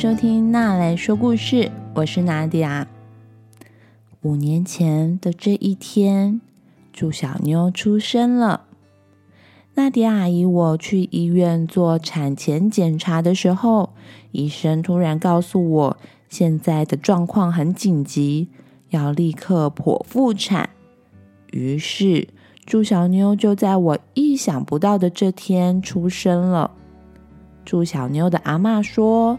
收听娜来说故事，我是娜迪亚。五年前的这一天，祝小妞出生了。娜迪亚阿姨我去医院做产前检查的时候，医生突然告诉我，现在的状况很紧急，要立刻剖腹产。于是，祝小妞就在我意想不到的这天出生了。祝小妞的阿妈说。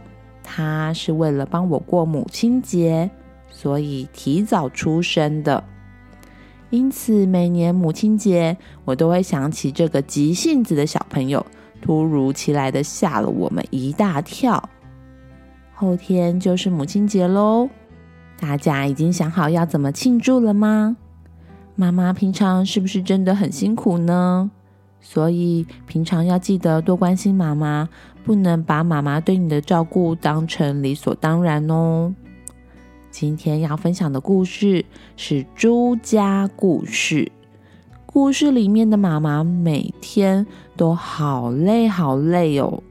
他是为了帮我过母亲节，所以提早出生的。因此，每年母亲节，我都会想起这个急性子的小朋友，突如其来的吓了我们一大跳。后天就是母亲节喽，大家已经想好要怎么庆祝了吗？妈妈平常是不是真的很辛苦呢？所以平常要记得多关心妈妈，不能把妈妈对你的照顾当成理所当然哦。今天要分享的故事是朱家故事。故事里面的妈妈每天都好累好累哦，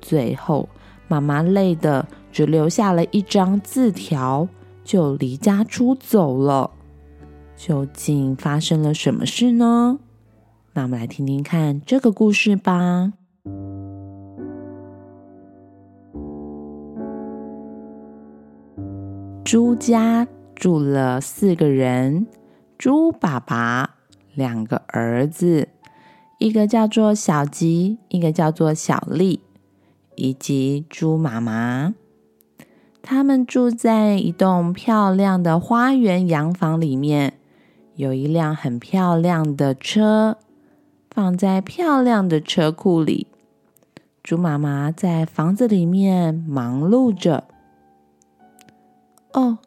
最后妈妈累的只留下了一张字条，就离家出走了。究竟发生了什么事呢？那我们来听听看这个故事吧。猪家住了四个人：猪爸爸、两个儿子，一个叫做小吉，一个叫做小丽，以及猪妈妈。他们住在一栋漂亮的花园洋房里面，有一辆很漂亮的车。放在漂亮的车库里，猪妈妈在房子里面忙碌着。哦，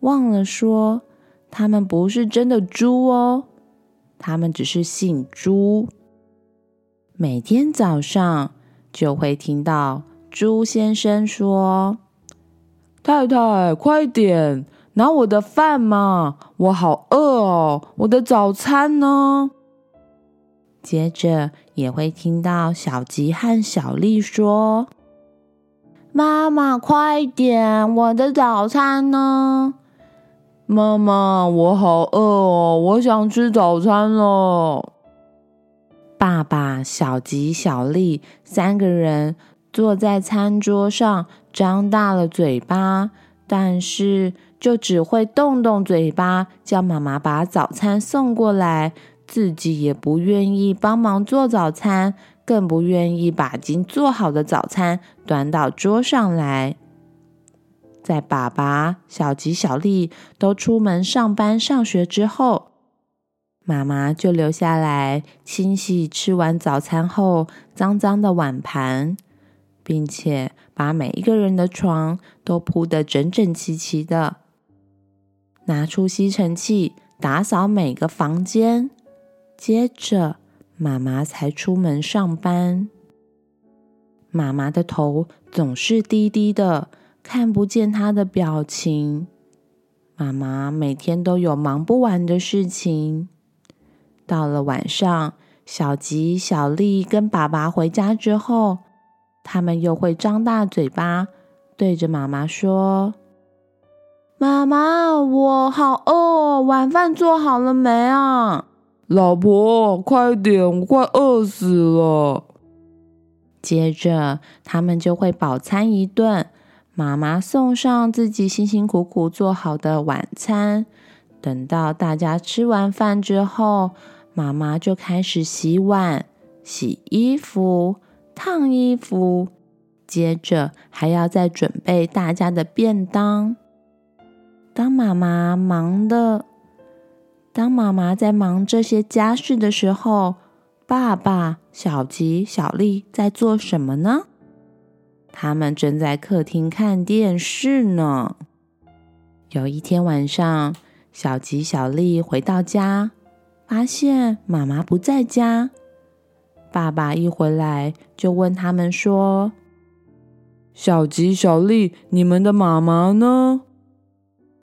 忘了说，他们不是真的猪哦，他们只是姓朱。每天早上就会听到猪先生说：“太太，快点拿我的饭嘛，我好饿哦，我的早餐呢？”接着也会听到小吉和小丽说：“妈妈，快点，我的早餐呢？”“妈妈，我好饿哦，我想吃早餐了。”爸爸、小吉、小丽三个人坐在餐桌上，张大了嘴巴，但是就只会动动嘴巴，叫妈妈把早餐送过来。自己也不愿意帮忙做早餐，更不愿意把已经做好的早餐端到桌上来。在爸爸、小吉、小丽都出门上班、上学之后，妈妈就留下来清洗吃完早餐后脏脏的碗盘，并且把每一个人的床都铺得整整齐齐的，拿出吸尘器打扫每个房间。接着，妈妈才出门上班。妈妈的头总是低低的，看不见她的表情。妈妈每天都有忙不完的事情。到了晚上，小吉、小丽跟爸爸回家之后，他们又会张大嘴巴，对着妈妈说：“妈妈，我好饿，晚饭做好了没啊？”老婆，快点！我快饿死了。接着，他们就会饱餐一顿。妈妈送上自己辛辛苦苦做好的晚餐。等到大家吃完饭之后，妈妈就开始洗碗、洗衣服、烫衣服，接着还要再准备大家的便当。当妈妈忙的。当妈妈在忙这些家事的时候，爸爸、小吉、小丽在做什么呢？他们正在客厅看电视呢。有一天晚上，小吉、小丽回到家，发现妈妈不在家。爸爸一回来就问他们说：“小吉、小丽，你们的妈妈呢？”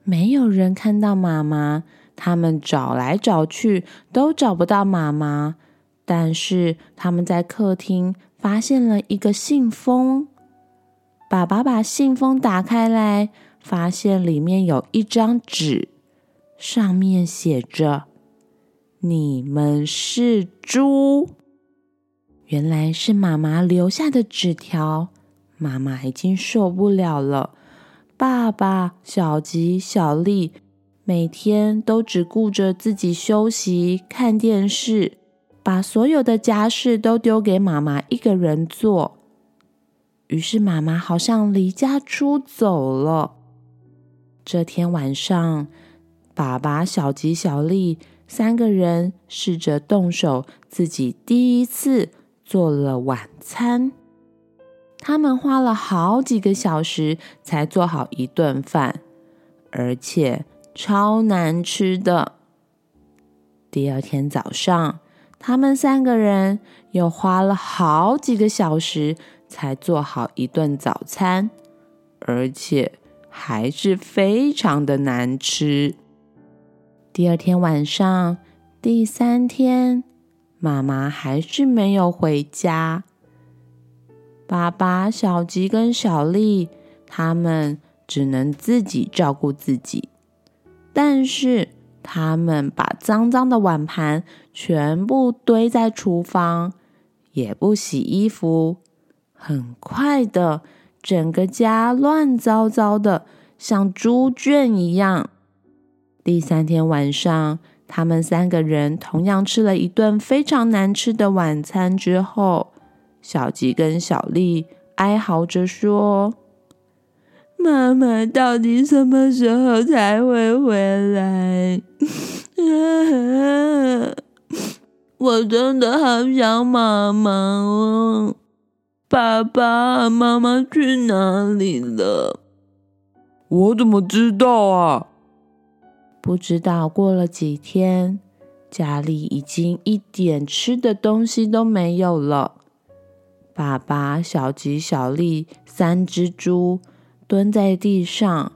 没有人看到妈妈。他们找来找去都找不到妈妈，但是他们在客厅发现了一个信封。爸爸把信封打开来，发现里面有一张纸，上面写着：“你们是猪。”原来是妈妈留下的纸条。妈妈已经受不了了。爸爸、小吉、小丽每天都只顾着自己休息、看电视，把所有的家事都丢给妈妈一个人做。于是妈妈好像离家出走了。这天晚上，爸爸、小吉、小丽三个人试着动手，自己第一次。做了晚餐，他们花了好几个小时才做好一顿饭，而且超难吃的。第二天早上，他们三个人又花了好几个小时才做好一顿早餐，而且还是非常的难吃。第二天晚上，第三天。妈妈还是没有回家。爸爸、小吉跟小丽他们只能自己照顾自己，但是他们把脏脏的碗盘全部堆在厨房，也不洗衣服。很快的，整个家乱糟糟的，像猪圈一样。第三天晚上。他们三个人同样吃了一顿非常难吃的晚餐之后，小吉跟小丽哀嚎着说：“妈妈到底什么时候才会回来？我真的好想妈妈哦！爸爸妈妈去哪里了？我怎么知道啊？”不知道过了几天，家里已经一点吃的东西都没有了。爸爸、小吉、小丽三只猪蹲在地上，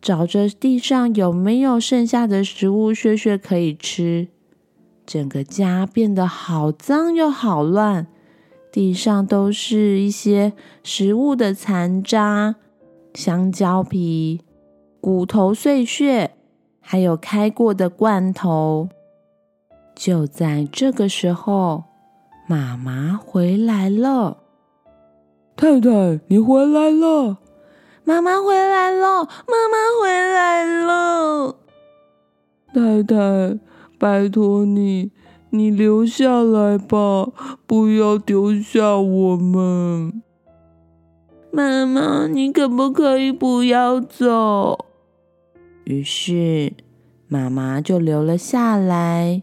找着地上有没有剩下的食物屑屑可以吃。整个家变得好脏又好乱，地上都是一些食物的残渣、香蕉皮、骨头碎屑。还有开过的罐头。就在这个时候，妈妈回来了。太太，你回来了！妈妈回来了！妈妈回来了！太太，拜托你，你留下来吧，不要丢下我们。妈妈，你可不可以不要走？于是，妈妈就留了下来。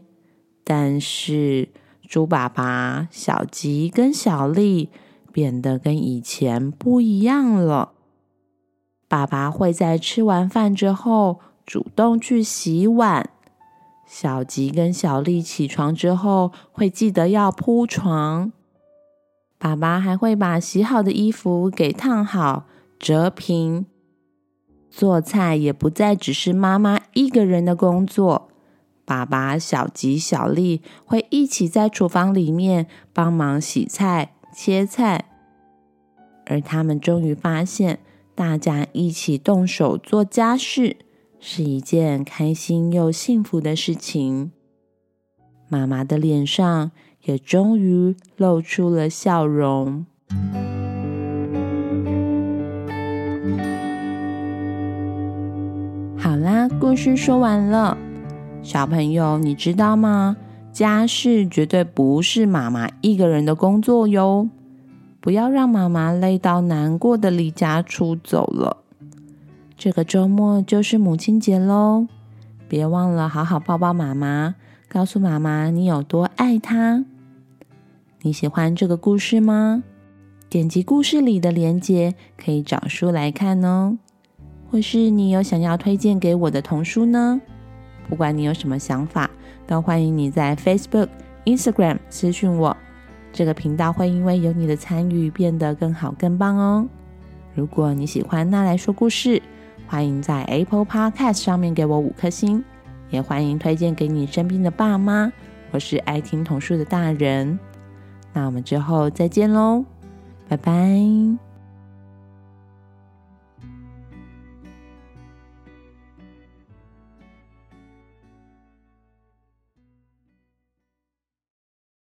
但是，猪爸爸、小吉跟小丽变得跟以前不一样了。爸爸会在吃完饭之后主动去洗碗，小吉跟小丽起床之后会记得要铺床。爸爸还会把洗好的衣服给烫好、折平。做菜也不再只是妈妈一个人的工作，爸爸、小吉、小丽会一起在厨房里面帮忙洗菜、切菜，而他们终于发现，大家一起动手做家事是一件开心又幸福的事情。妈妈的脸上也终于露出了笑容。好啦，故事说完了。小朋友，你知道吗？家事绝对不是妈妈一个人的工作哟。不要让妈妈累到难过的离家出走了。这个周末就是母亲节喽，别忘了好好抱抱妈妈，告诉妈妈你有多爱她。你喜欢这个故事吗？点击故事里的链接，可以找书来看哦。或是你有想要推荐给我的童书呢？不管你有什么想法，都欢迎你在 Facebook、Instagram 私讯我。这个频道会因为有你的参与变得更好、更棒哦。如果你喜欢那来说故事，欢迎在 Apple Podcast 上面给我五颗星，也欢迎推荐给你身边的爸妈我是爱听童书的大人。那我们之后再见喽，拜拜。